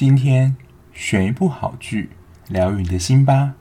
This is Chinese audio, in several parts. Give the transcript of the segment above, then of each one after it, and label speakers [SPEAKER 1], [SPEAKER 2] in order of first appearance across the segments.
[SPEAKER 1] 今天选一部好剧，疗愈你的心吧。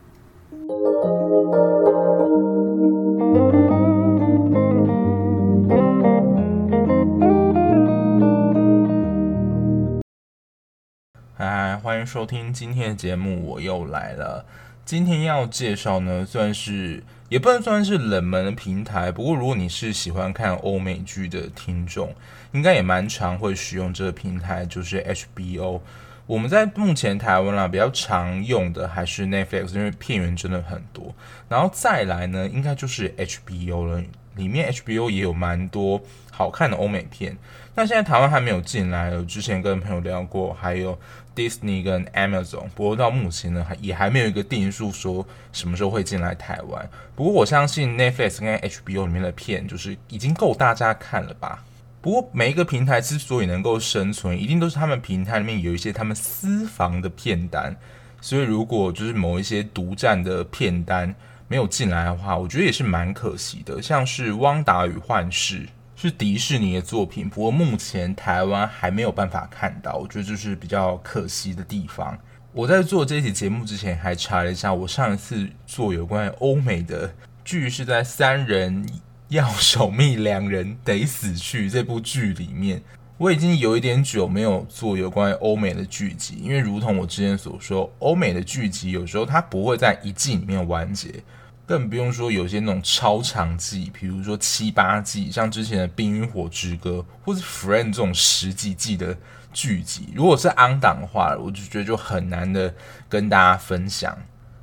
[SPEAKER 1] 嗨，欢迎收听今天的节目，我又来了。今天要介绍呢，算是也不能算是冷门的平台，不过如果你是喜欢看欧美剧的听众，应该也蛮常会使用这个平台，就是 HBO。我们在目前台湾啦，比较常用的还是 Netflix，因为片源真的很多。然后再来呢，应该就是 HBO 了，里面 HBO 也有蛮多好看的欧美片。那现在台湾还没有进来，我之前跟朋友聊过，还有 Disney 跟 Amazon，不过到目前呢，还也还没有一个定数说什么时候会进来台湾。不过我相信 Netflix 跟 HBO 里面的片，就是已经够大家看了吧。不过每一个平台之所以能够生存，一定都是他们平台里面有一些他们私房的片单。所以如果就是某一些独占的片单没有进来的话，我觉得也是蛮可惜的。像是《汪达与幻视》是迪士尼的作品，不过目前台湾还没有办法看到，我觉得这是比较可惜的地方。我在做这期节目之前还查了一下，我上一次做有关于欧美的剧是在《三人》。要守密，两人得死去。这部剧里面，我已经有一点久没有做有关于欧美的剧集，因为如同我之前所说，欧美的剧集有时候它不会在一季里面完结，更不用说有些那种超长季，比如说七八季，像之前的《冰与火之歌》或是《Friend》这种十几季的剧集，如果是 on 档的话，我就觉得就很难的跟大家分享。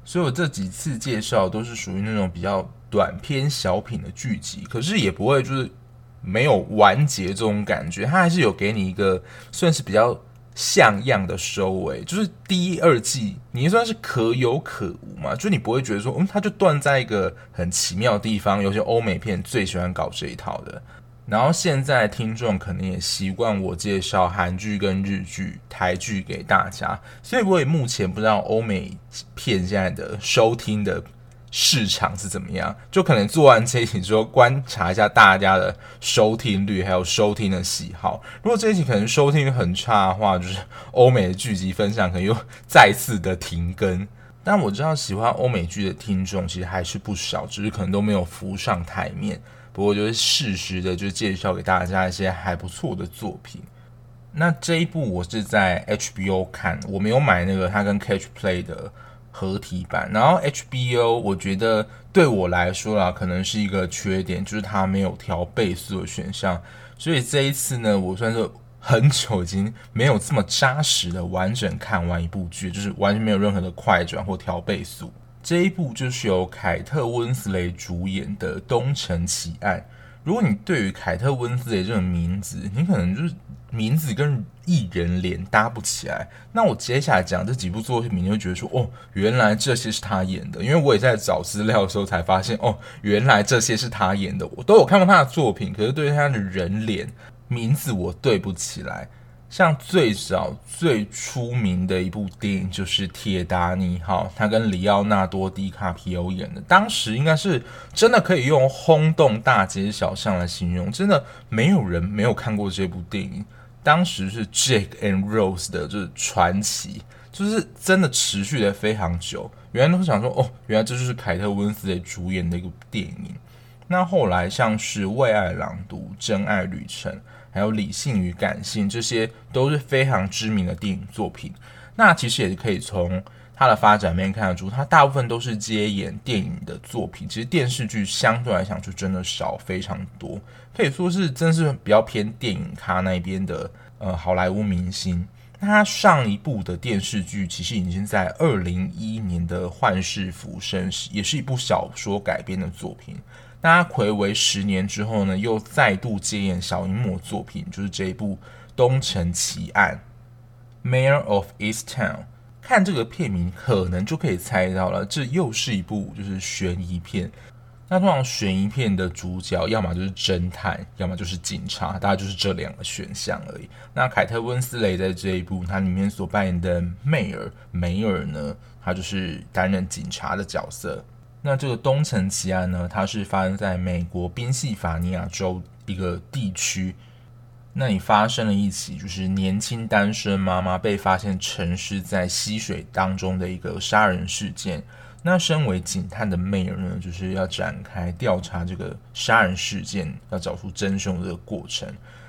[SPEAKER 1] 所以我这几次介绍都是属于那种比较。短篇小品的剧集，可是也不会就是没有完结这种感觉，它还是有给你一个算是比较像样的收尾，就是第、二季你算是可有可无嘛，就你不会觉得说，嗯，它就断在一个很奇妙的地方。有些欧美片最喜欢搞这一套的，然后现在听众可能也习惯我介绍韩剧跟日剧、台剧给大家，所以我也目前不知道欧美片现在的收听的。市场是怎么样？就可能做完这一集之后，观察一下大家的收听率，还有收听的喜好。如果这一集可能收听率很差的话，就是欧美的剧集分享可能又再次的停更。但我知道喜欢欧美剧的听众其实还是不少，只是可能都没有浮上台面。不过就是适时的就介绍给大家一些还不错的作品。那这一部我是在 HBO 看，我没有买那个它跟 Catch Play 的。合体版，然后 HBO 我觉得对我来说啦，可能是一个缺点，就是它没有调倍速的选项，所以这一次呢，我算是很久已经没有这么扎实的完整看完一部剧，就是完全没有任何的快转或调倍速。这一部就是由凯特温斯雷主演的《东城奇案》。如果你对于凯特温斯雷这个名字，你可能就是。名字跟艺人脸搭不起来，那我接下来讲这几部作品，你会觉得说，哦，原来这些是他演的，因为我也在找资料的时候才发现，哦，原来这些是他演的，我都有看过他的作品，可是对他的人脸名字我对不起来。像最早最出名的一部电影就是《铁达尼号》，他跟里奥纳多·迪卡皮欧演的，当时应该是真的可以用轰动大街小巷来形容，真的没有人没有看过这部电影。当时是 Jake and Rose 的，就是传奇，就是真的持续的非常久。原来都想说，哦，原来这就是凯特温丝蕾主演的一个电影。那后来像是《为爱朗读》《真爱旅程》，还有《理性与感性》，这些都是非常知名的电影作品。那其实也可以从它的发展面看得出，它大部分都是接演电影的作品。其实电视剧相对来讲就真的少非常多，可以说是真是比较偏电影咖那边的呃好莱坞明星。那他上一部的电视剧其实已经在二零一一年的《幻世浮生》，也是一部小说改编的作品。那他睽违十年之后呢，又再度接演小荧幕作品，就是这一部《东城奇案》（Mayor of Easttown）。看这个片名，可能就可以猜到了，这又是一部就是悬疑片。那通常悬疑片的主角，要么就是侦探，要么就是警察，大概就是这两个选项而已。那凯特温斯雷在这一部，它里面所扮演的梅尔梅尔呢，他就是担任警察的角色。那这个东城奇案呢，它是发生在美国宾夕法尼亚州一个地区。那里发生了一起就是年轻单身妈妈被发现沉尸在溪水当中的一个杀人事件。那身为警探的妹儿呢，就是要展开调查这个杀人事件，要找出真凶的过程。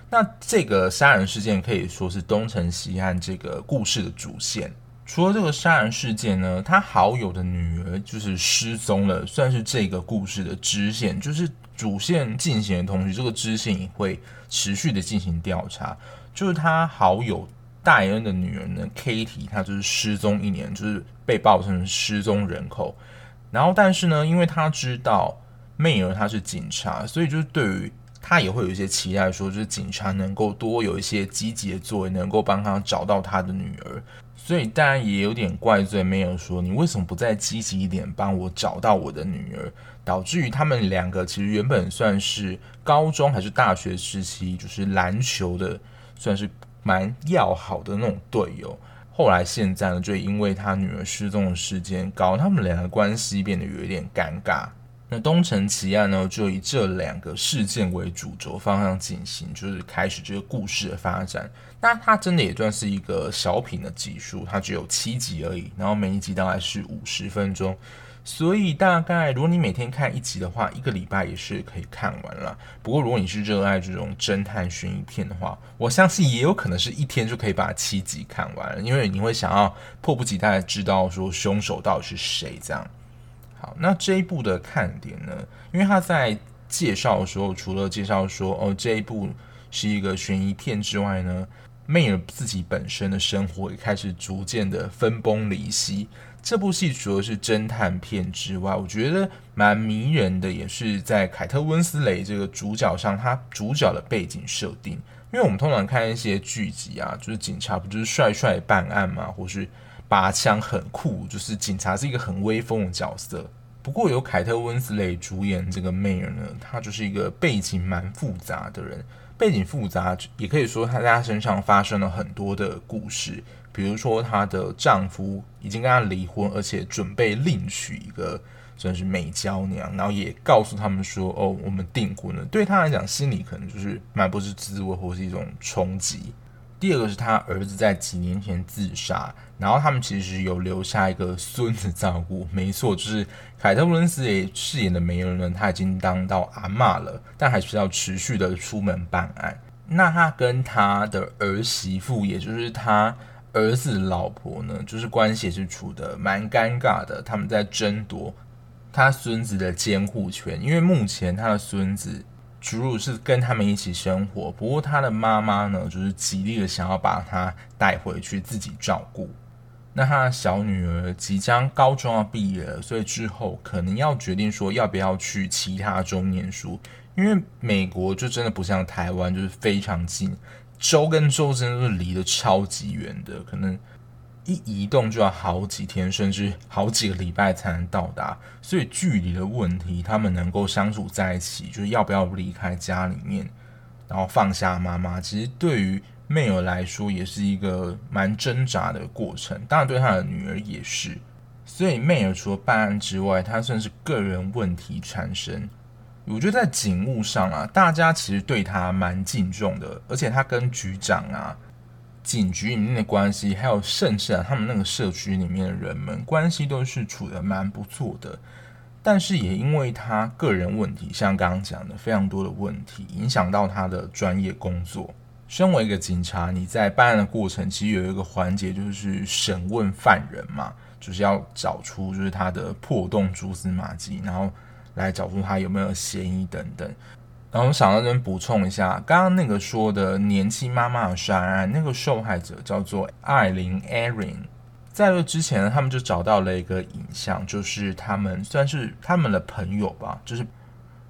[SPEAKER 1] 那这个杀人事件可以说是东成西汉这个故事的主线。除了这个杀人事件呢，他好友的女儿就是失踪了，算是这个故事的支线。就是主线进行的同时，这个支线也会持续的进行调查。就是他好友戴恩的女儿呢，Katie，她就是失踪一年，就是被报成失踪人口。然后，但是呢，因为他知道妹儿她是警察，所以就是对于他也会有一些期待，说就是警察能够多有一些积极的作为，能够帮他找到他的女儿。所以当然也有点怪罪妹儿说，你为什么不再积极一点帮我找到我的女儿？导致于他们两个其实原本算是高中还是大学时期，就是篮球的算是蛮要好的那种队友。后来现在呢，就因为他女儿失踪的事件，搞他们两个关系变得有一点尴尬。那东城奇案呢，就以这两个事件为主轴方向进行，就是开始这个故事的发展。那它真的也算是一个小品的集数，它只有七集而已，然后每一集大概是五十分钟，所以大概如果你每天看一集的话，一个礼拜也是可以看完了。不过如果你是热爱这种侦探悬疑片的话，我相信也有可能是一天就可以把七集看完，因为你会想要迫不及待知道说凶手到底是谁。这样，好，那这一部的看点呢？因为他在介绍的时候，除了介绍说哦这一部是一个悬疑片之外呢。梅尔自己本身的生活也开始逐渐的分崩离析。这部戏除了是侦探片之外，我觉得蛮迷人的，也是在凯特温斯雷这个主角上，他主角的背景设定。因为我们通常看一些剧集啊，就是警察不就是帅帅办案嘛，或是拔枪很酷，就是警察是一个很威风的角色。不过由凯特温斯雷主演这个梅尔呢，他就是一个背景蛮复杂的人。背景复杂，也可以说她在她身上发生了很多的故事。比如说，她的丈夫已经跟她离婚，而且准备另娶一个算是美娇娘，然后也告诉他们说：“哦，我们订婚了。”对她来讲，心里可能就是蛮不是滋味，或是一种冲击。第二个是他儿子在几年前自杀，然后他们其实有留下一个孙子照顾。没错，就是凯特·温丝蕾饰演的梅尔呢，他已经当到阿嬷了，但还是要持续的出门办案。那他跟他的儿媳妇，也就是他儿子老婆呢，就是关系是处得蛮尴尬的。他们在争夺他孙子的监护权，因为目前他的孙子。主乳是跟他们一起生活，不过他的妈妈呢，就是极力的想要把他带回去自己照顾。那他的小女儿即将高中要毕业了，所以之后可能要决定说要不要去其他州念书，因为美国就真的不像台湾，就是非常近，州跟州真的是离得超级远的，可能。一移动就要好几天，甚至好几个礼拜才能到达，所以距离的问题，他们能够相处在一起，就是要不要离开家里面，然后放下妈妈，其实对于妹儿来说也是一个蛮挣扎的过程，当然对他的女儿也是。所以妹儿除了办案之外，他算是个人问题产生。我觉得在警务上啊，大家其实对他蛮敬重的，而且他跟局长啊。警局里面的关系，还有甚至啊，他们那个社区里面的人们关系都是处得蛮不错的。但是也因为他个人问题，像刚刚讲的非常多的问题，影响到他的专业工作。身为一个警察，你在办案的过程，其实有一个环节就是审问犯人嘛，就是要找出就是他的破洞蛛丝马迹，然后来找出他有没有嫌疑等等。然后我想到这边补充一下，刚刚那个说的年轻妈妈的杀人案，那个受害者叫做艾琳 （Erin）。在这之前呢，他们就找到了一个影像，就是他们算是他们的朋友吧，就是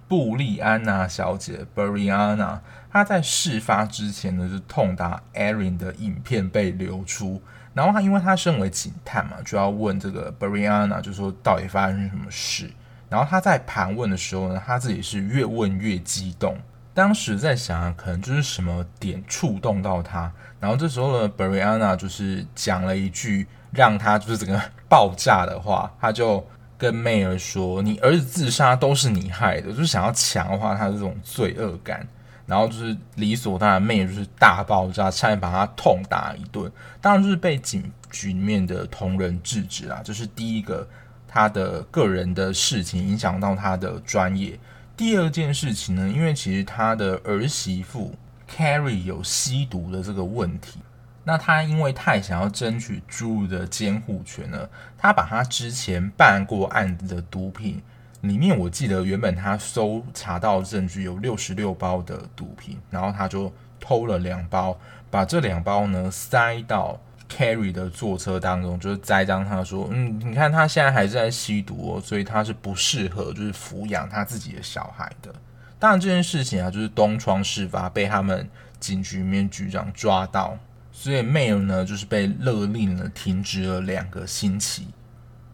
[SPEAKER 1] 布利安娜小姐 （Brianna）。她在事发之前呢，就痛打 Erin 的影片被流出。然后她因为她身为警探嘛，就要问这个 Brianna，就说到底发生什么事。然后她在盘问的时候呢，她自己是越问越激动。当时在想啊，可能就是什么点触动到她。然后这时候呢，Brianna 就是讲了一句让她就是整个爆炸的话，她就跟妹儿说：“你儿子自杀都是你害的。”就是想要强化他这种罪恶感。然后就是理所当然，妹儿就是大爆炸，差点把他痛打一顿。当然就是被警局里面的同仁制止啦，这是第一个他的个人的事情影响到他的专业。第二件事情呢，因为其实他的儿媳妇 Carrie 有吸毒的这个问题。那他因为太想要争取 Drew 的监护权呢，他把他之前办过案子的毒品里面，我记得原本他搜查到证据有六十六包的毒品，然后他就偷了两包，把这两包呢塞到 Carrie 的坐车当中，就是栽赃他说，嗯，你看他现在还是在吸毒哦，所以他是不适合就是抚养他自己的小孩的。当然这件事情啊，就是东窗事发，被他们警局里面局长抓到。所以 Mayor 呢，就是被勒令了停职了两个星期。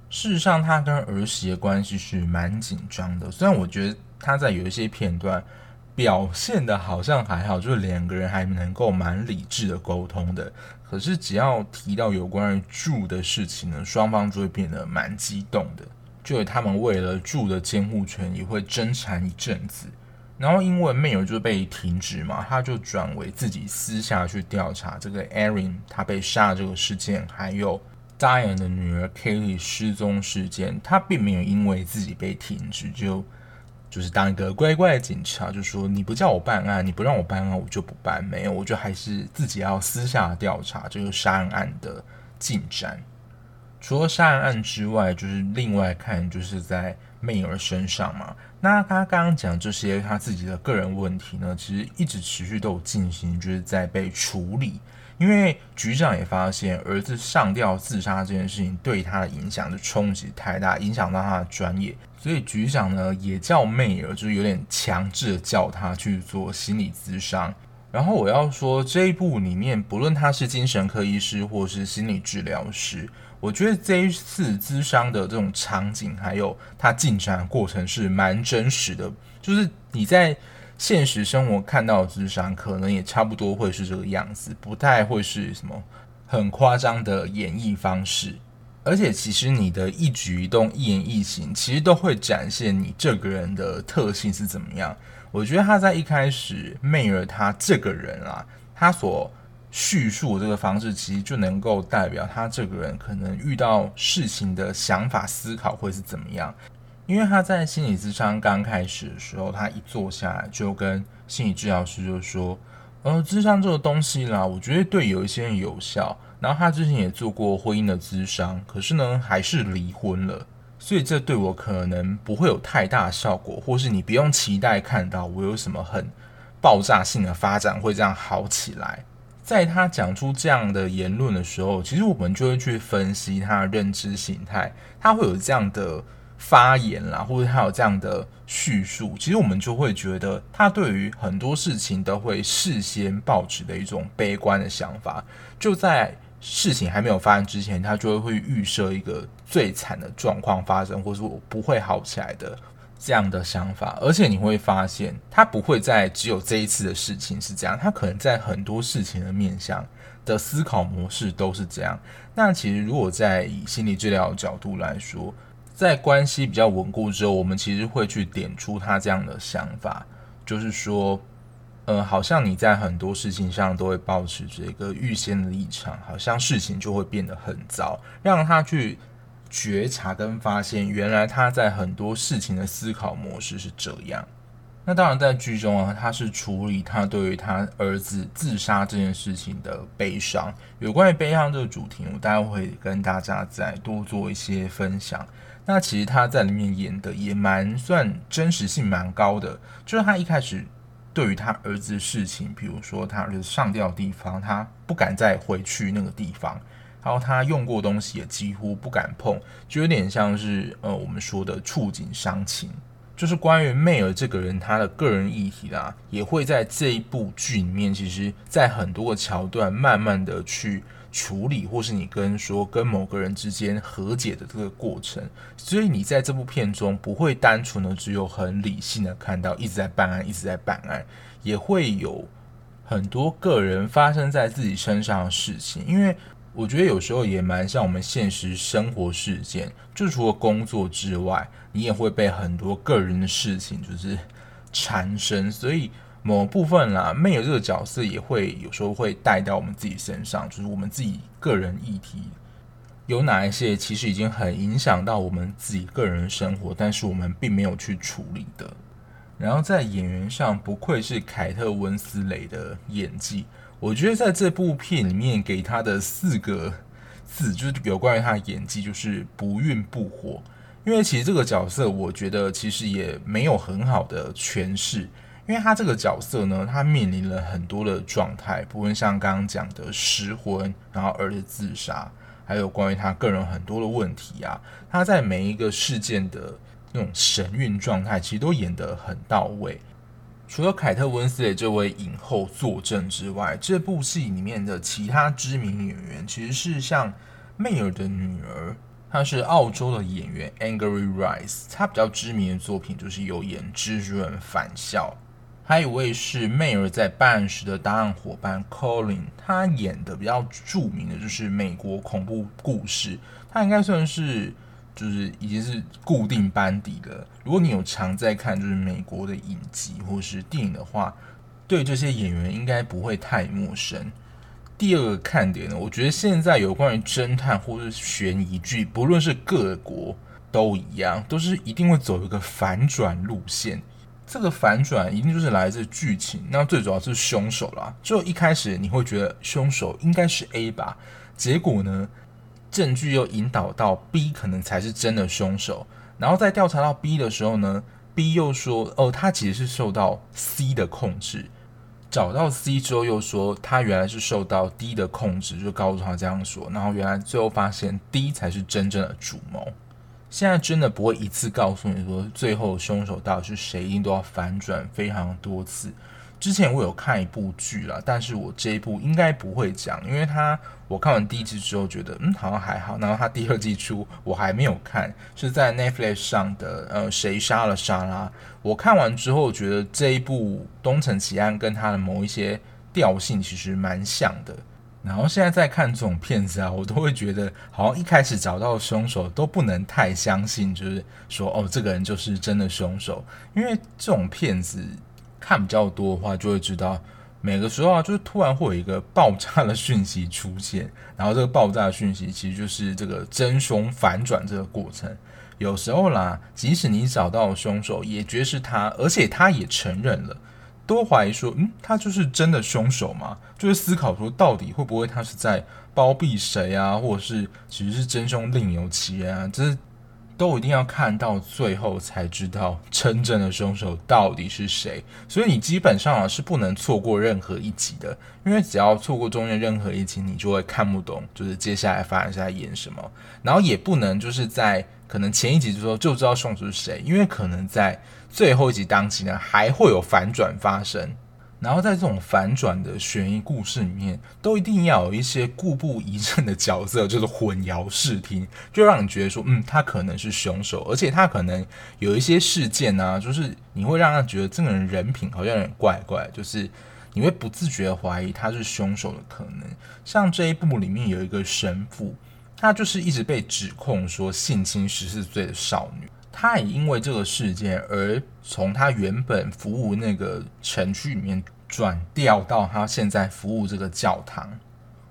[SPEAKER 1] 事实上，他跟儿媳的关系是蛮紧张的。虽然我觉得他在有一些片段表现的好像还好，就是两个人还能够蛮理智的沟通的。可是只要提到有关于住的事情呢，双方就会变得蛮激动的。就他们为了住的监护权也会争缠一阵子。然后因为 Mayor 就被停职嘛，他就转为自己私下去调查这个 Erin 他被杀这个事件，还有 Diane 的女儿 Kaylee 失踪事件。他并没有因为自己被停职就就是当一个乖乖的警察，就说你不叫我办案，你不让我办案，我就不办。没有，我就还是自己要私下调查这个杀人案的进展。除了杀人案之外，就是另外看就是在 Mayor 身上嘛。那他刚刚讲这些他自己的个人问题呢，其实一直持续都有进行，就是在被处理。因为局长也发现儿子上吊自杀这件事情对他的影响的冲击太大，影响到他的专业，所以局长呢也叫妹儿，就是有点强制的叫他去做心理咨商。然后我要说这一部里面，不论他是精神科医师或是心理治疗师。我觉得这一次资商的这种场景，还有它进展过程是蛮真实的。就是你在现实生活看到的咨商，可能也差不多会是这个样子，不太会是什么很夸张的演绎方式。而且，其实你的一举一动、一言一行，其实都会展现你这个人的特性是怎么样。我觉得他在一开始，妹儿他这个人啊，他所叙述这个方式，其实就能够代表他这个人可能遇到事情的想法、思考会是怎么样。因为他在心理咨商刚开始的时候，他一坐下来就跟心理治疗师就说：“呃，咨商这个东西啦，我觉得对有一些人有效。然后他之前也做过婚姻的咨商，可是呢，还是离婚了。所以这对我可能不会有太大效果，或是你不用期待看到我有什么很爆炸性的发展会这样好起来。”在他讲出这样的言论的时候，其实我们就会去分析他的认知形态，他会有这样的发言啦，或者他有这样的叙述，其实我们就会觉得他对于很多事情都会事先抱持的一种悲观的想法，就在事情还没有发生之前，他就会会预设一个最惨的状况发生，或是我不会好起来的。这样的想法，而且你会发现，他不会在只有这一次的事情是这样，他可能在很多事情的面向的思考模式都是这样。那其实，如果在以心理治疗角度来说，在关系比较稳固之后，我们其实会去点出他这样的想法，就是说，呃，好像你在很多事情上都会保持着一个预先的立场，好像事情就会变得很糟，让他去。觉察跟发现，原来他在很多事情的思考模式是这样。那当然，在剧中啊，他是处理他对于他儿子自杀这件事情的悲伤。有关于悲伤这个主题，我待会会跟大家再多做一些分享。那其实他在里面演的也蛮算真实性蛮高的，就是他一开始对于他儿子的事情，比如说他儿子上吊的地方，他不敢再回去那个地方。然后他用过东西也几乎不敢碰，就有点像是呃我们说的触景伤情。就是关于妹儿这个人，他的个人议题啦，也会在这一部剧里面，其实在很多个桥段慢慢的去处理，或是你跟说跟某个人之间和解的这个过程。所以你在这部片中不会单纯的只有很理性的看到一直在办案，一直在办案，也会有很多个人发生在自己身上的事情，因为。我觉得有时候也蛮像我们现实生活事件，就除了工作之外，你也会被很多个人的事情就是缠身。所以某部分啦，妹儿这个角色也会有时候会带到我们自己身上，就是我们自己个人议题有哪一些，其实已经很影响到我们自己个人的生活，但是我们并没有去处理的。然后在演员上，不愧是凯特温斯蕾的演技，我觉得在这部片里面给他的四个字，就是有关于他的演技，就是不孕不火。因为其实这个角色，我觉得其实也没有很好的诠释。因为他这个角色呢，他面临了很多的状态，不论像刚刚讲的失婚，然后儿子自杀，还有关于他个人很多的问题啊，他在每一个事件的那种神韵状态，其实都演得很到位。除了凯特温丝蕾这位影后坐镇之外，这部戏里面的其他知名演员，其实是像媚儿的女儿。她是澳洲的演员 Angry Rice，她比较知名的作品就是有演《蜘蛛人返校》，还有一位是媚儿在办案时的搭档伙伴 Colin，他演的比较著名的就是美国恐怖故事，他应该算是就是已经是固定班底了。如果你有常在看就是美国的影集或是电影的话，对这些演员应该不会太陌生。第二个看点呢，我觉得现在有关于侦探或是悬疑剧，不论是各国都一样，都是一定会走一个反转路线。这个反转一定就是来自剧情，那最主要是凶手啦。就一开始你会觉得凶手应该是 A 吧，结果呢，证据又引导到 B 可能才是真的凶手，然后在调查到 B 的时候呢，B 又说哦，他其实是受到 C 的控制。找到 C 之后，又说他原来是受到 D 的控制，就告诉他这样说。然后原来最后发现 D 才是真正的主谋。现在真的不会一次告诉你说最后凶手到底是谁，一定都要反转非常多次。之前我有看一部剧啦，但是我这一部应该不会讲，因为他我看完第一季之后觉得嗯好像还好，然后他第二季出我还没有看，是在 Netflix 上的呃谁杀了莎拉，我看完之后觉得这一部东城奇案跟他的某一些调性其实蛮像的，然后现在在看这种片子啊，我都会觉得好像一开始找到凶手都不能太相信，就是说哦这个人就是真的凶手，因为这种片子。看比较多的话，就会知道每个时候啊，就是突然会有一个爆炸的讯息出现，然后这个爆炸讯息其实就是这个真凶反转这个过程。有时候啦，即使你找到凶手，也觉得是他，而且他也承认了，都怀疑说，嗯，他就是真的凶手吗？就是思考说，到底会不会他是在包庇谁啊，或者是其实是真凶另有其人啊？这。都一定要看到最后才知道真正的凶手到底是谁，所以你基本上啊是不能错过任何一集的，因为只要错过中间任何一集，你就会看不懂，就是接下来发生在演什么。然后也不能就是在可能前一集就说就知道凶手是谁，因为可能在最后一集当期呢还会有反转发生。然后在这种反转的悬疑故事里面，都一定要有一些故布疑阵的角色，就是混淆视听，就让你觉得说，嗯，他可能是凶手，而且他可能有一些事件啊，就是你会让他觉得这个人人品好像有点怪怪，就是你会不自觉怀疑他是凶手的可能。像这一部里面有一个神父，他就是一直被指控说性侵十四岁的少女。他也因为这个事件而从他原本服务那个城区里面转调到他现在服务这个教堂，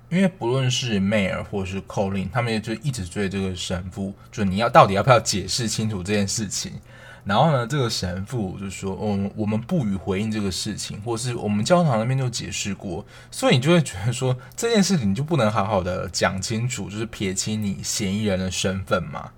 [SPEAKER 1] 因为不论是 Mayor 或是 Colin，他们也就一直追这个神父，就你要到底要不要解释清楚这件事情？然后呢，这个神父就说：“我嗯，我们不予回应这个事情，或是我们教堂那边就解释过，所以你就会觉得说这件事情你就不能好好的讲清楚，就是撇清你嫌疑人的身份嘛。”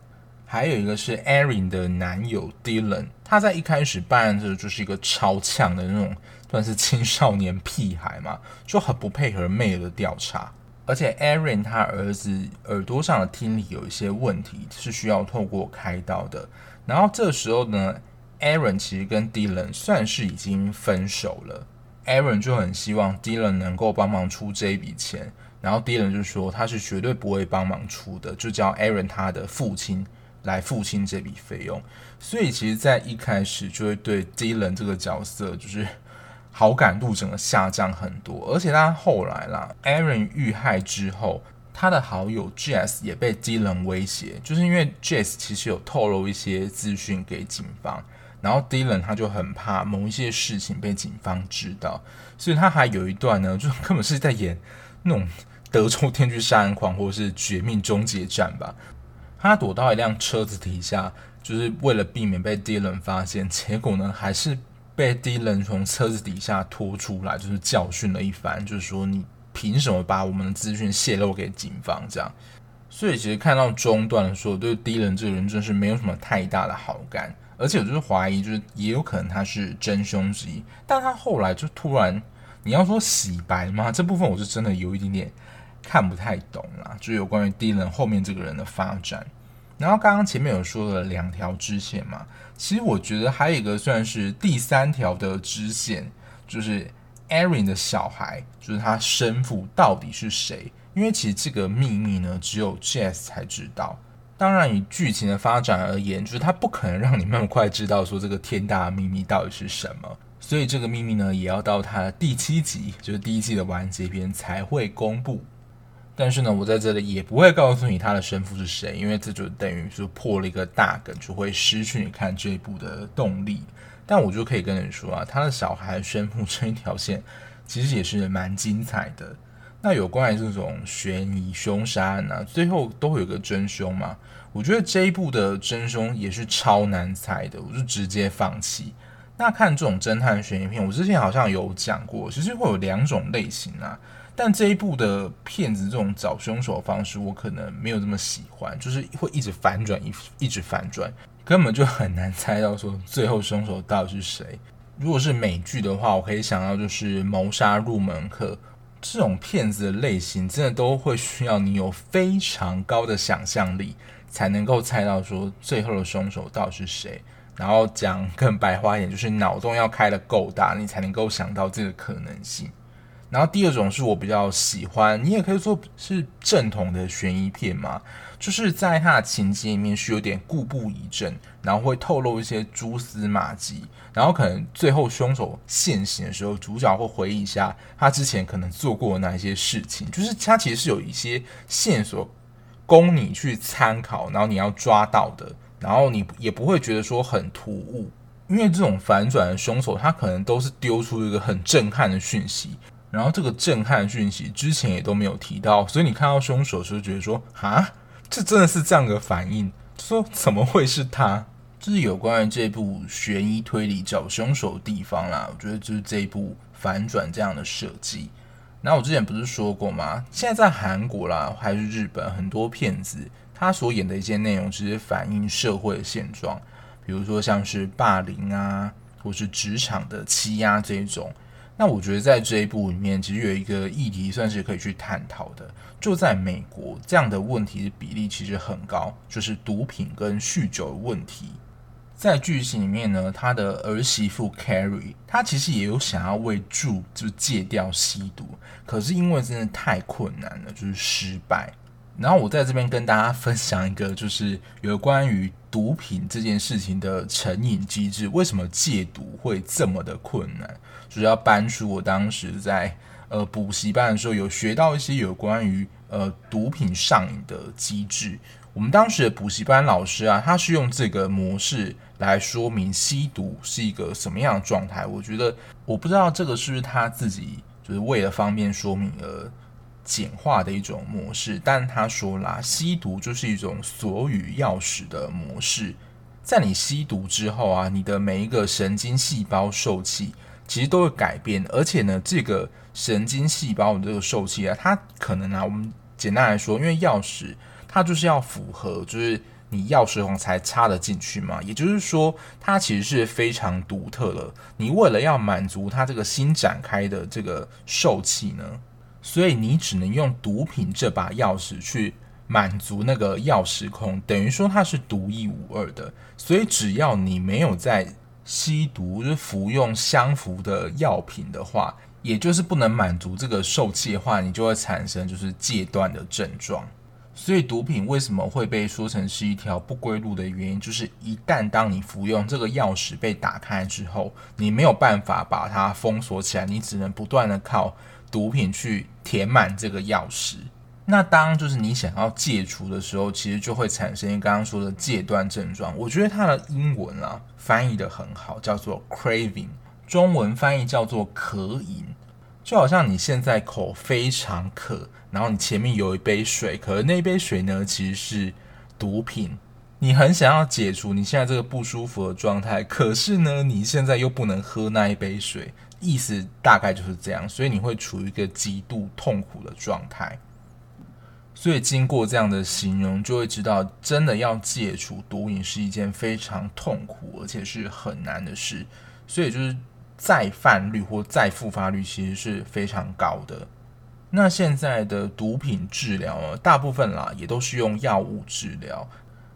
[SPEAKER 1] 还有一个是 Erin 的男友 Dylan，他在一开始办案的时候就是一个超呛的那种，算是青少年屁孩嘛，就很不配合妹的调查。而且 Erin 他儿子耳朵上的听力有一些问题，是需要透过开刀的。然后这时候呢，Erin 其实跟 Dylan 算是已经分手了。Erin 就很希望 Dylan 能够帮忙出这一笔钱，然后 Dylan 就说他是绝对不会帮忙出的，就叫 Erin 他的父亲。来付清这笔费用，所以其实，在一开始就会对 Dylan 这个角色就是好感度整个下降很多，而且他后来啦，Aaron 遇害之后，他的好友 Jess 也被 Dylan 威胁，就是因为 Jess 其实有透露一些资讯给警方，然后 Dylan 他就很怕某一些事情被警方知道，所以他还有一段呢，就根本是在演那种德州电锯杀人狂或者是绝命终结战吧。他躲到一辆车子底下，就是为了避免被 Dylan 发现，结果呢还是被 Dylan 从车子底下拖出来，就是教训了一番，就是说你凭什么把我们的资讯泄露给警方这样。所以其实看到中段的时候，对 Dylan 这个人真是没有什么太大的好感。而且我就是怀疑，就是也有可能他是真凶之一，但他后来就突然，你要说洗白吗？这部分我是真的有一点点看不太懂啦，就有关于 Dylan 后面这个人的发展。然后刚刚前面有说了两条支线嘛，其实我觉得还有一个算是第三条的支线，就是 Erin 的小孩，就是他生父到底是谁？因为其实这个秘密呢，只有 Jess 才知道。当然，以剧情的发展而言，就是他不可能让你那么快知道说这个天大的秘密到底是什么，所以这个秘密呢，也要到他第七集，就是第一季的完结篇才会公布。但是呢，我在这里也不会告诉你他的生父是谁，因为这就等于说破了一个大梗，就会失去你看这一部的动力。但我就可以跟你说啊，他的小孩生父这一条线，其实也是蛮精彩的。那有关于这种悬疑凶杀案呢、啊，最后都会有个真凶嘛？我觉得这一部的真凶也是超难猜的，我就直接放弃。那看这种侦探悬疑片，我之前好像有讲过，其实会有两种类型啊。但这一部的片子这种找凶手方式，我可能没有这么喜欢，就是会一直反转，一一直反转，根本就很难猜到说最后凶手到底是谁。如果是美剧的话，我可以想到就是《谋杀入门课》。这种片子的类型，真的都会需要你有非常高的想象力，才能够猜到说最后的凶手到底是谁。然后讲更白话一点，就是脑洞要开的够大，你才能够想到这个可能性。然后第二种是我比较喜欢，你也可以说是正统的悬疑片嘛，就是在它的情节里面是有点故布疑阵，然后会透露一些蛛丝马迹，然后可能最后凶手现行的时候，主角会回忆一下他之前可能做过哪一些事情，就是他其实是有一些线索供你去参考，然后你要抓到的，然后你也不会觉得说很突兀，因为这种反转的凶手，他可能都是丢出一个很震撼的讯息。然后这个震撼讯息之前也都没有提到，所以你看到凶手的时候觉得说啊，这真的是这样的反应，说怎么会是他？这是有关于这部悬疑推理找凶手的地方啦。我觉得就是这一部反转这样的设计。那我之前不是说过吗？现在在韩国啦，还是日本，很多片子他所演的一些内容，其实反映社会的现状，比如说像是霸凌啊，或是职场的欺压这一种。那我觉得在这一部里面，其实有一个议题算是可以去探讨的。就在美国，这样的问题的比例其实很高，就是毒品跟酗酒的问题。在剧情里面呢，他的儿媳妇 Carrie，她其实也有想要为住就戒掉吸毒，可是因为真的太困难了，就是失败。然后我在这边跟大家分享一个，就是有关于毒品这件事情的成瘾机制，为什么戒毒会这么的困难？就是要搬出我当时在呃补习班的时候有学到一些有关于呃毒品上瘾的机制。我们当时的补习班老师啊，他是用这个模式来说明吸毒是一个什么样的状态。我觉得我不知道这个是不是他自己就是为了方便说明而。简化的一种模式，但他说啦，吸毒就是一种锁与钥匙的模式。在你吸毒之后啊，你的每一个神经细胞受器其实都会改变，而且呢，这个神经细胞的这个受器啊，它可能啊，我们简单来说，因为钥匙它就是要符合，就是你钥匙孔才插得进去嘛，也就是说，它其实是非常独特的。你为了要满足它这个新展开的这个受器呢，所以你只能用毒品这把钥匙去满足那个钥匙孔，等于说它是独一无二的。所以只要你没有在吸毒，就是服用相符的药品的话，也就是不能满足这个受气的话，你就会产生就是戒断的症状。所以毒品为什么会被说成是一条不归路的原因，就是一旦当你服用这个钥匙被打开之后，你没有办法把它封锁起来，你只能不断的靠。毒品去填满这个钥匙，那当就是你想要戒除的时候，其实就会产生刚刚说的戒断症状。我觉得它的英文啊翻译得很好，叫做 craving，中文翻译叫做渴饮。就好像你现在口非常渴，然后你前面有一杯水，可是那杯水呢其实是毒品。你很想要解除你现在这个不舒服的状态，可是呢你现在又不能喝那一杯水，意思大概就是这样，所以你会处于一个极度痛苦的状态。所以经过这样的形容，就会知道真的要戒除毒瘾是一件非常痛苦，而且是很难的事。所以就是再犯率或再复发率其实是非常高的。那现在的毒品治疗呢，大部分啦也都是用药物治疗。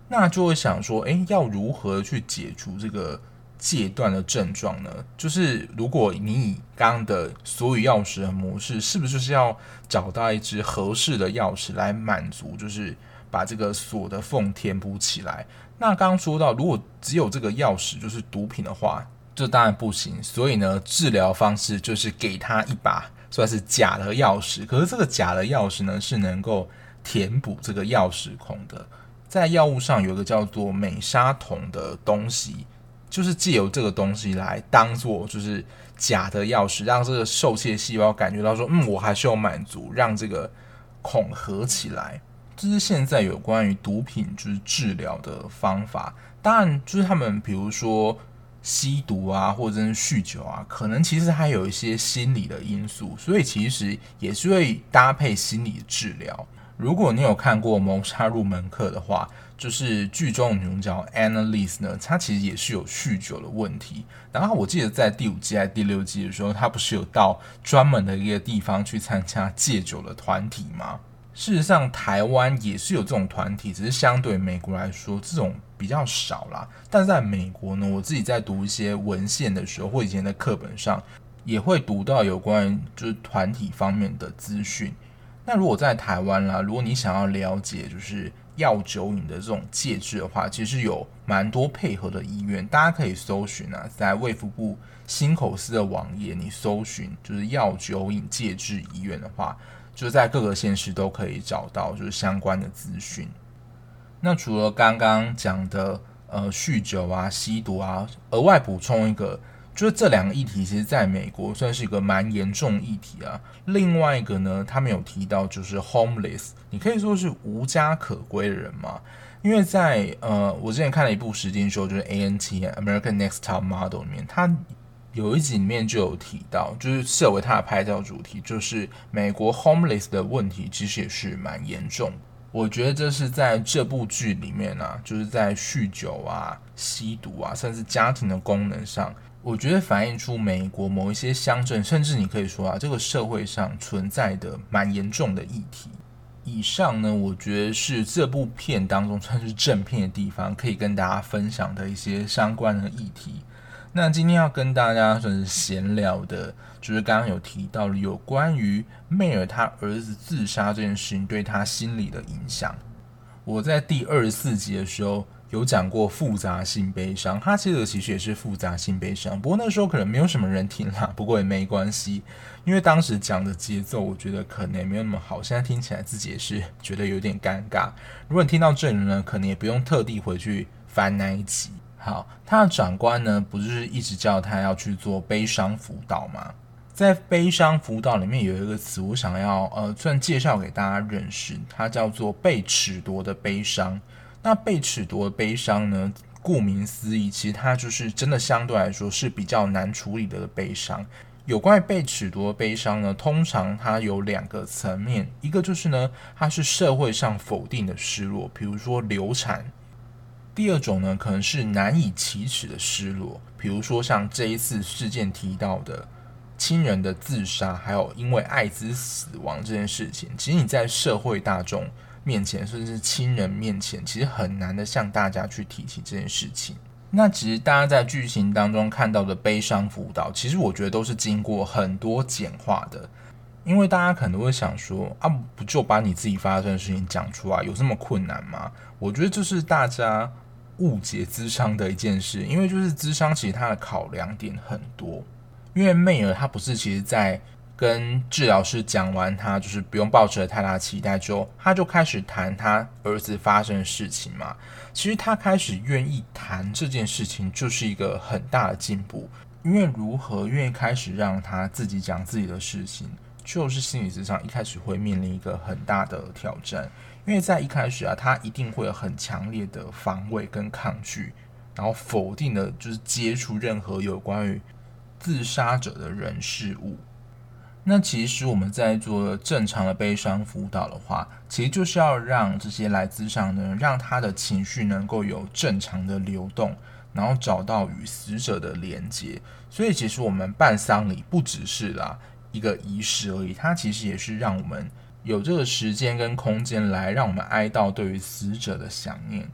[SPEAKER 1] 那就会想说，诶，要如何去解除这个？戒断的症状呢，就是如果你以刚刚的锁与钥匙的模式，是不是就是要找到一支合适的钥匙来满足，就是把这个锁的缝填补起来？那刚刚说到，如果只有这个钥匙就是毒品的话，这当然不行。所以呢，治疗方式就是给他一把算是假的钥匙，可是这个假的钥匙呢，是能够填补这个钥匙孔的。在药物上有一个叫做美沙酮的东西。就是借由这个东西来当做就是假的钥匙，让这个受窃细胞感觉到说，嗯，我还是有满足，让这个孔合起来。这是现在有关于毒品就是治疗的方法。当然，就是他们比如说吸毒啊，或者是酗酒啊，可能其实还有一些心理的因素，所以其实也是会搭配心理治疗。如果你有看过《谋杀入门课》的话，就是剧中的女主角 Annalise 呢，她其实也是有酗酒的问题。然后我记得在第五季还是第六季的时候，她不是有到专门的一个地方去参加戒酒的团体吗？事实上，台湾也是有这种团体，只是相对美国来说，这种比较少啦。但在美国呢，我自己在读一些文献的时候，或以前的课本上，也会读到有关就是团体方面的资讯。那如果在台湾啦，如果你想要了解就是药酒瘾的这种戒治的话，其实有蛮多配合的医院，大家可以搜寻啊，在卫福部新口司的网页，你搜寻就是药酒瘾戒治医院的话，就在各个县市都可以找到就是相关的资讯。那除了刚刚讲的呃酗酒啊、吸毒啊，额外补充一个。就是这两个议题，其实在美国算是一个蛮严重议题啊。另外一个呢，他们有提到就是 homeless，你可以说是无家可归的人嘛。因为在呃，我之前看了一部实境秀，就是 ANT American Next Top Model 里面，它有一集里面就有提到，就是设为它的拍照主题，就是美国 homeless 的问题其实也是蛮严重。我觉得这是在这部剧里面啊，就是在酗酒啊、吸毒啊，甚至家庭的功能上。我觉得反映出美国某一些乡镇，甚至你可以说啊，这个社会上存在的蛮严重的议题。以上呢，我觉得是这部片当中算是正片的地方，可以跟大家分享的一些相关的议题。那今天要跟大家算是闲聊的，就是刚刚有提到了有关于迈尔他儿子自杀这件事情对他心理的影响。我在第二十四集的时候。有讲过复杂性悲伤，他这个其实也是复杂性悲伤，不过那时候可能没有什么人听啦，不过也没关系，因为当时讲的节奏我觉得可能也没有那么好，现在听起来自己也是觉得有点尴尬。如果你听到这里呢，可能也不用特地回去翻那一集。好，他的长官呢，不是一直叫他要去做悲伤辅导吗？在悲伤辅导里面有一个词，我想要呃，算介绍给大家认识，它叫做被褫夺的悲伤。那被褫夺的悲伤呢？顾名思义，其实它就是真的相对来说是比较难处理的悲伤。有关于被褫夺的悲伤呢，通常它有两个层面，一个就是呢，它是社会上否定的失落，比如说流产；第二种呢，可能是难以启齿的失落，比如说像这一次事件提到的亲人的自杀，还有因为艾滋死亡这件事情。其实你在社会大众面前，甚至是亲人面前，其实很难的向大家去提起这件事情。那其实大家在剧情当中看到的悲伤辅导，其实我觉得都是经过很多简化的。因为大家可能会想说，啊，不就把你自己发生的事情讲出来，有这么困难吗？我觉得这是大家误解咨商的一件事。因为就是咨商其实它的考量点很多。因为妹儿她不是其实在跟治疗师讲完，他就是不用抱持太大期待之后，他就开始谈他儿子发生的事情嘛。其实他开始愿意谈这件事情，就是一个很大的进步。因为如何愿意开始让他自己讲自己的事情，就是心理咨商一开始会面临一个很大的挑战。因为在一开始啊，他一定会有很强烈的防卫跟抗拒，然后否定的就是接触任何有关于自杀者的人事物。那其实我们在做正常的悲伤辅导的话，其实就是要让这些来咨商的人，让他的情绪能够有正常的流动，然后找到与死者的连接。所以其实我们办丧礼不只是啦一个仪式而已，它其实也是让我们有这个时间跟空间来让我们哀悼对于死者的想念。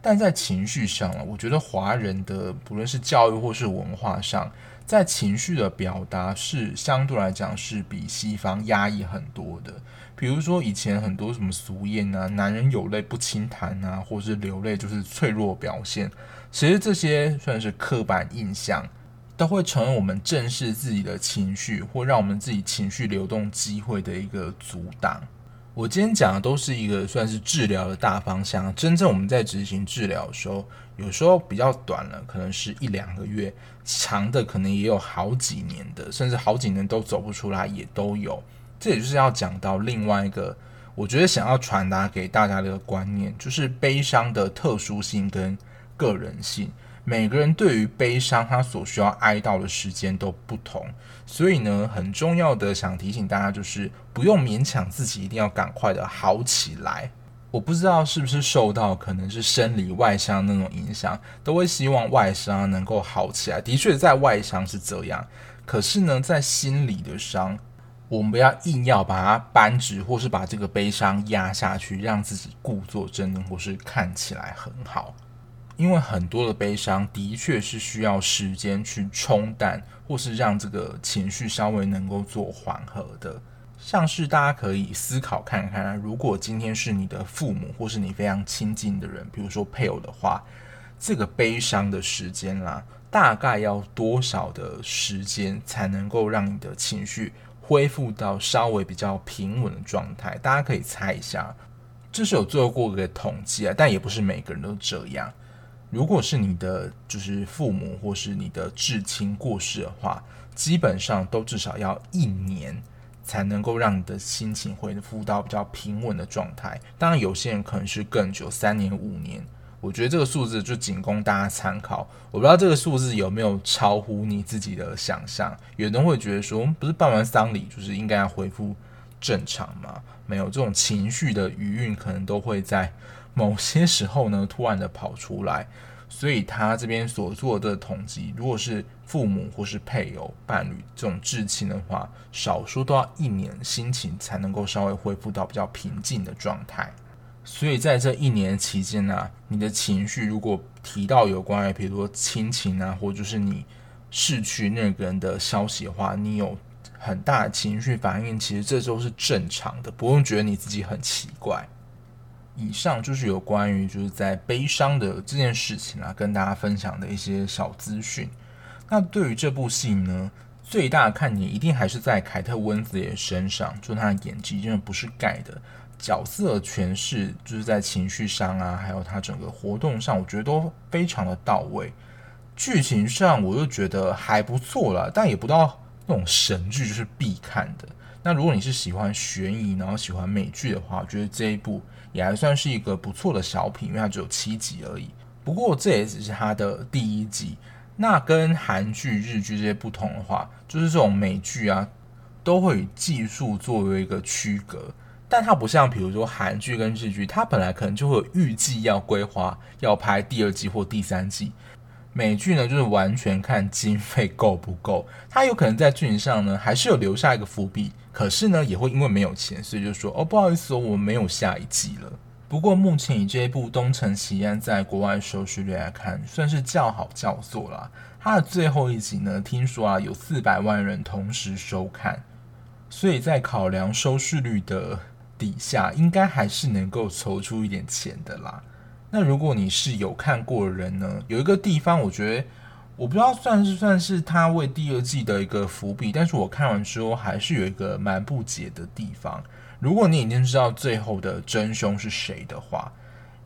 [SPEAKER 1] 但在情绪上啊，我觉得华人的不论是教育或是文化上，在情绪的表达是相对来讲是比西方压抑很多的。比如说以前很多什么俗谚啊，男人有泪不轻弹啊，或是流泪就是脆弱表现。其实这些算是刻板印象，都会成为我们正视自己的情绪或让我们自己情绪流动机会的一个阻挡。我今天讲的都是一个算是治疗的大方向，真正我们在执行治疗的时候，有时候比较短了，可能是一两个月；长的可能也有好几年的，甚至好几年都走不出来也都有。这也就是要讲到另外一个，我觉得想要传达给大家的一个观念，就是悲伤的特殊性跟个人性。每个人对于悲伤，他所需要哀悼的时间都不同，所以呢，很重要的想提醒大家，就是不用勉强自己一定要赶快的好起来。我不知道是不是受到可能是生理外伤那种影响，都会希望外伤能够好起来。的确，在外伤是这样，可是呢，在心里的伤，我们不要硬要把它扳直，或是把这个悲伤压下去，让自己故作镇定，或是看起来很好。因为很多的悲伤的确是需要时间去冲淡，或是让这个情绪稍微能够做缓和的。像是大家可以思考看看，如果今天是你的父母，或是你非常亲近的人，比如说配偶的话，这个悲伤的时间啦，大概要多少的时间才能够让你的情绪恢复到稍微比较平稳的状态？大家可以猜一下，这是有做过一个统计啊，但也不是每个人都这样。如果是你的就是父母或是你的至亲过世的话，基本上都至少要一年才能够让你的心情恢复到比较平稳的状态。当然，有些人可能是更久，三年、五年。我觉得这个数字就仅供大家参考。我不知道这个数字有没有超乎你自己的想象。有人会觉得说，不是办完丧礼就是应该要恢复正常吗？没有，这种情绪的余韵可能都会在。某些时候呢，突然的跑出来，所以他这边所做的统计，如果是父母或是配偶、伴侣这种至亲的话，少说都要一年，心情才能够稍微恢复到比较平静的状态。所以在这一年期间呢、你的情绪如果提到有关于，比如说亲情啊，或者是你逝去那个人的消息的话，你有很大的情绪反应，其实这都是正常的，不用觉得你自己很奇怪。以上就是有关于就是在悲伤的这件事情啊，跟大家分享的一些小资讯。那对于这部戏呢，最大的看点一定还是在凯特温丝蕾身上，就他的演技真的不是盖的，角色诠释就是在情绪上啊，还有他整个活动上，我觉得都非常的到位。剧情上我又觉得还不错了，但也不到那种神剧，就是必看的。那如果你是喜欢悬疑，然后喜欢美剧的话，我觉得这一部。也还算是一个不错的小品，因为它只有七集而已。不过这也只是它的第一季。那跟韩剧、日剧这些不同的话，就是这种美剧啊，都会以技术作为一个区隔。但它不像，比如说韩剧跟日剧，它本来可能就会有预计要规划要拍第二季或第三季。美剧呢，就是完全看经费够不够。它有可能在剧情上呢，还是有留下一个伏笔。可是呢，也会因为没有钱，所以就说哦，不好意思，我们没有下一季了。不过目前以这一部《东城奇案》在国外收视率来看，算是较好叫座啦。它的最后一集呢，听说啊有四百万人同时收看，所以在考量收视率的底下，应该还是能够筹出一点钱的啦。那如果你是有看过的人呢，有一个地方我觉得我不知道算是算是他为第二季的一个伏笔，但是我看完之后还是有一个蛮不解的地方。如果你已经知道最后的真凶是谁的话，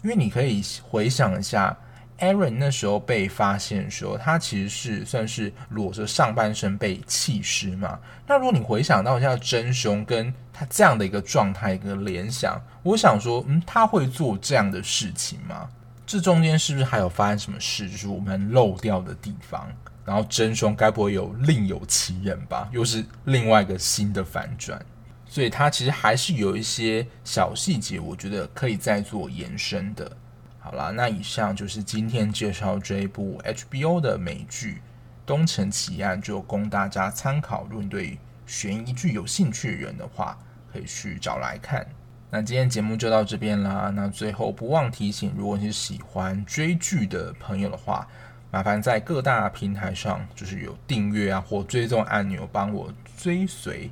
[SPEAKER 1] 因为你可以回想一下，Aaron 那时候被发现的时候，他其实是算是裸着上半身被弃尸嘛。那如果你回想到一下真凶跟他这样的一个状态一个联想，我想说，嗯，他会做这样的事情吗？这中间是不是还有发生什么事，就是我们漏掉的地方？然后真凶该不会有另有其人吧？又是另外一个新的反转，所以它其实还是有一些小细节，我觉得可以再做延伸的。好啦，那以上就是今天介绍这一部 HBO 的美剧《东城奇案》，就供大家参考。如果你对悬疑剧有兴趣的人的话，可以去找来看。那今天节目就到这边啦。那最后不忘提醒，如果你是喜欢追剧的朋友的话，麻烦在各大平台上就是有订阅啊或追踪按钮，帮我追随，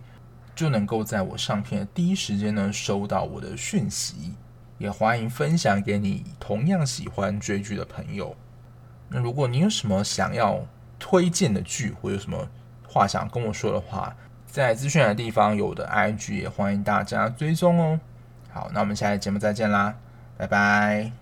[SPEAKER 1] 就能够在我上片的第一时间呢收到我的讯息。也欢迎分享给你同样喜欢追剧的朋友。那如果你有什么想要推荐的剧，或有什么话想跟我说的话，在资讯的地方有的 ig 也欢迎大家追踪哦。好那我们下期节目再见啦拜拜。